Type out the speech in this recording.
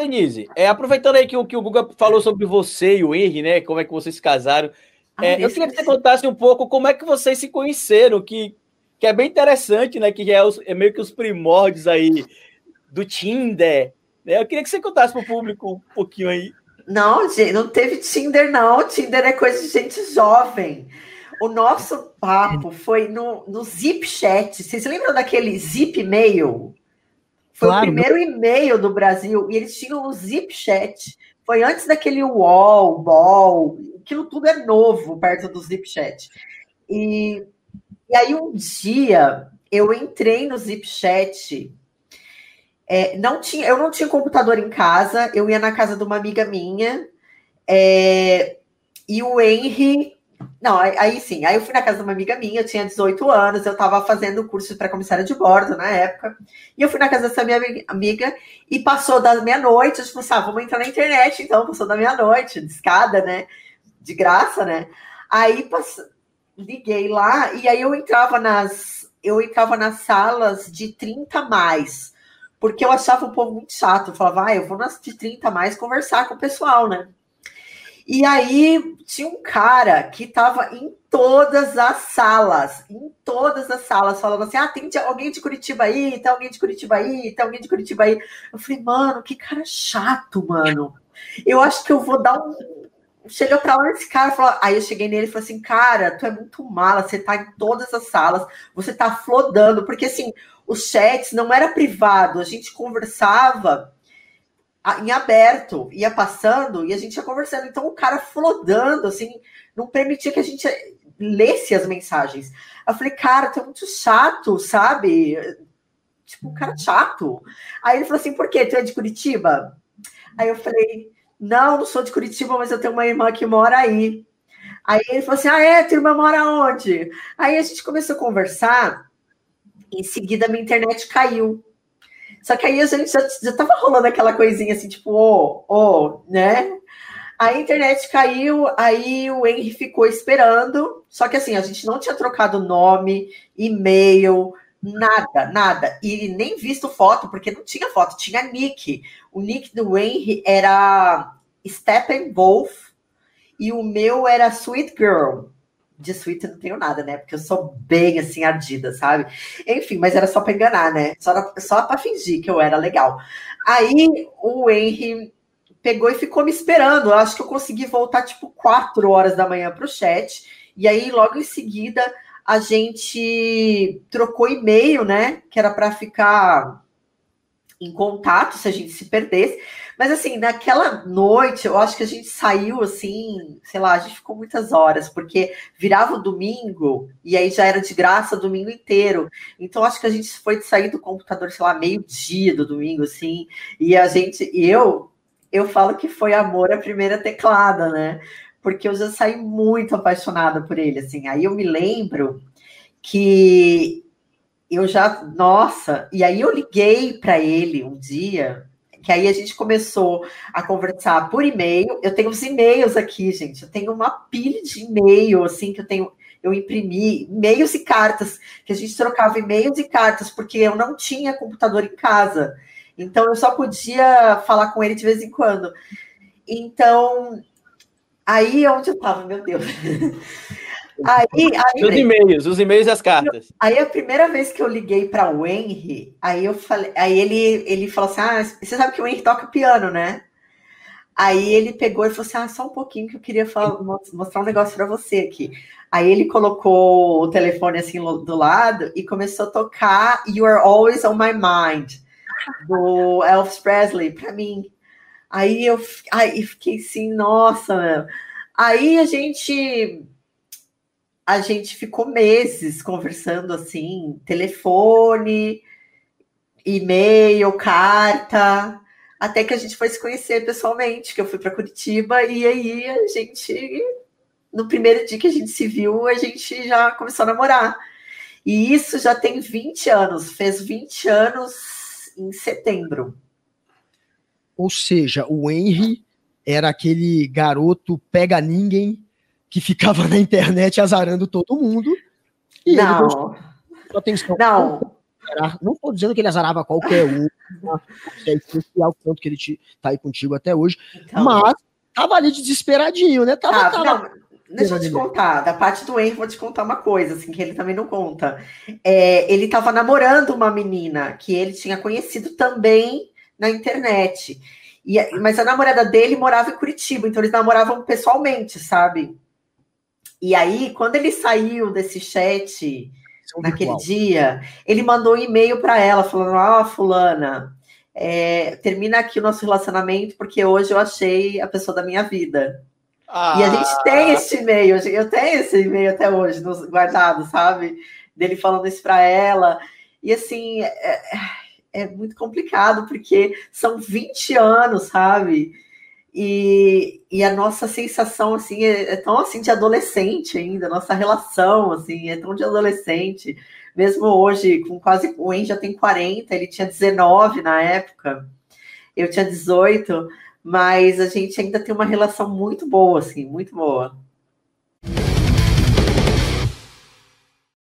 Denise, é, aproveitando aí que o, que o Guga falou sobre você e o Henry, né? Como é que vocês se casaram. Ah, é, eu queria que você contasse um pouco como é que vocês se conheceram, que, que é bem interessante, né? Que já é, os, é meio que os primórdios aí do Tinder. Né? Eu queria que você contasse para o público um pouquinho aí. Não, gente, não teve Tinder, não. Tinder é coisa de gente jovem. O nosso papo foi no, no Zip Chat. Vocês lembram daquele Zip Mail? Foi claro. o primeiro e-mail do Brasil e eles tinham o Zip Chat. Foi antes daquele UOL, BOL, aquilo tudo é novo perto do Zip Chat. E, e aí um dia eu entrei no Zip Chat. É, não tinha, eu não tinha computador em casa, eu ia na casa de uma amiga minha, é, e o Henry não, aí, aí, sim, aí eu fui na casa de uma amiga minha, eu tinha 18 anos, eu estava fazendo curso para comissária de bordo na época, e eu fui na casa dessa minha amiga e passou da meia-noite, assim, ah, vamos entrar na internet, então, passou da meia-noite, de escada, né, de graça, né, aí liguei lá, e aí eu entrava nas, eu entrava nas salas de 30 mais, porque eu achava o povo muito chato, eu falava, ah, eu vou nas de 30 mais conversar com o pessoal, né, e aí tinha um cara que estava em todas as salas, em todas as salas, falando assim: ah, tem alguém de Curitiba aí, tem alguém de Curitiba aí, tem alguém de Curitiba aí. Eu falei, mano, que cara chato, mano. Eu acho que eu vou dar um. Chega pra lá esse cara, falou... aí eu cheguei nele e falei assim: cara, tu é muito mala, você tá em todas as salas, você tá flodando, porque assim, os chats não era privado, a gente conversava em aberto, ia passando e a gente ia conversando. Então o cara flodando, assim, não permitia que a gente lesse as mensagens. Eu falei, cara, é muito chato, sabe? Tipo, um cara chato. Aí ele falou assim, por quê? Tu é de Curitiba? Aí eu falei, não, não sou de Curitiba, mas eu tenho uma irmã que mora aí. Aí ele falou assim, ah, é? Tua irmã mora onde? Aí a gente começou a conversar, em seguida minha internet caiu. Só que aí a gente já, já tava rolando aquela coisinha assim, tipo, ô, oh, ô, oh, né? A internet caiu, aí o Henry ficou esperando. Só que assim, a gente não tinha trocado nome, e-mail, nada, nada. E nem visto foto, porque não tinha foto, tinha nick. O nick do Henry era Steppenwolf e o meu era Sweet Girl de suíte não tenho nada, né? Porque eu sou bem assim, ardida, sabe? Enfim, mas era só para enganar, né? Só, só para fingir que eu era legal. Aí o Henry pegou e ficou me esperando. Eu acho que eu consegui voltar tipo quatro horas da manhã para o chat. E aí, logo em seguida, a gente trocou e-mail, né? Que era para ficar em contato se a gente se perdesse. Mas assim, naquela noite, eu acho que a gente saiu assim, sei lá, a gente ficou muitas horas, porque virava o domingo e aí já era de graça o domingo inteiro. Então acho que a gente foi sair do computador, sei lá, meio-dia do domingo, assim, e a gente, eu, eu falo que foi amor à primeira teclada, né? Porque eu já saí muito apaixonada por ele, assim. Aí eu me lembro que eu já, nossa, e aí eu liguei para ele um dia que aí a gente começou a conversar por e-mail. Eu tenho os e-mails aqui, gente. Eu tenho uma pilha de e-mail, assim, que eu tenho. Eu imprimi e-mails e cartas, que a gente trocava e-mails e cartas, porque eu não tinha computador em casa. Então eu só podia falar com ele de vez em quando. Então, aí onde eu estava, meu Deus. Aí, aí, os e-mails, os e-mails e as cartas. Aí a primeira vez que eu liguei para o Henry, aí eu falei, aí ele, ele falou assim: Ah, você sabe que o Henry toca piano, né? Aí ele pegou e falou assim: Ah, só um pouquinho que eu queria falar, mostrar um negócio para você aqui. Aí ele colocou o telefone assim do lado e começou a tocar You Are Always on My Mind, do Elvis Presley, para mim. Aí eu aí fiquei assim, nossa, Aí a gente a gente ficou meses conversando assim, telefone, e-mail, carta, até que a gente foi se conhecer pessoalmente, que eu fui para Curitiba e aí a gente no primeiro dia que a gente se viu, a gente já começou a namorar. E isso já tem 20 anos, fez 20 anos em setembro. Ou seja, o Henry era aquele garoto pega ninguém que ficava na internet azarando todo mundo. E não. Ele atenção. Não. Não estou dizendo que ele azarava qualquer um, é especial, tanto que ele tá aí contigo até hoje, então, mas tava ali desesperadinho, né? Tava, ah, tava... Não, deixa eu te contar, da parte do Henry, vou te contar uma coisa, assim, que ele também não conta. É, ele tava namorando uma menina que ele tinha conhecido também na internet. E, mas a namorada dele morava em Curitiba, então eles namoravam pessoalmente, sabe? E aí, quando ele saiu desse chat é naquele dia, ele mandou um e-mail para ela falando: Ah, fulana, é, termina aqui o nosso relacionamento, porque hoje eu achei a pessoa da minha vida. Ah. E a gente tem esse e-mail, eu tenho esse e-mail até hoje guardado, sabe? Dele falando isso para ela. E assim, é, é muito complicado, porque são 20 anos, sabe? E, e a nossa sensação, assim, é, é tão, assim, de adolescente ainda, nossa relação, assim, é tão de adolescente. Mesmo hoje, com quase, o En já tem 40, ele tinha 19 na época, eu tinha 18, mas a gente ainda tem uma relação muito boa, assim, muito boa.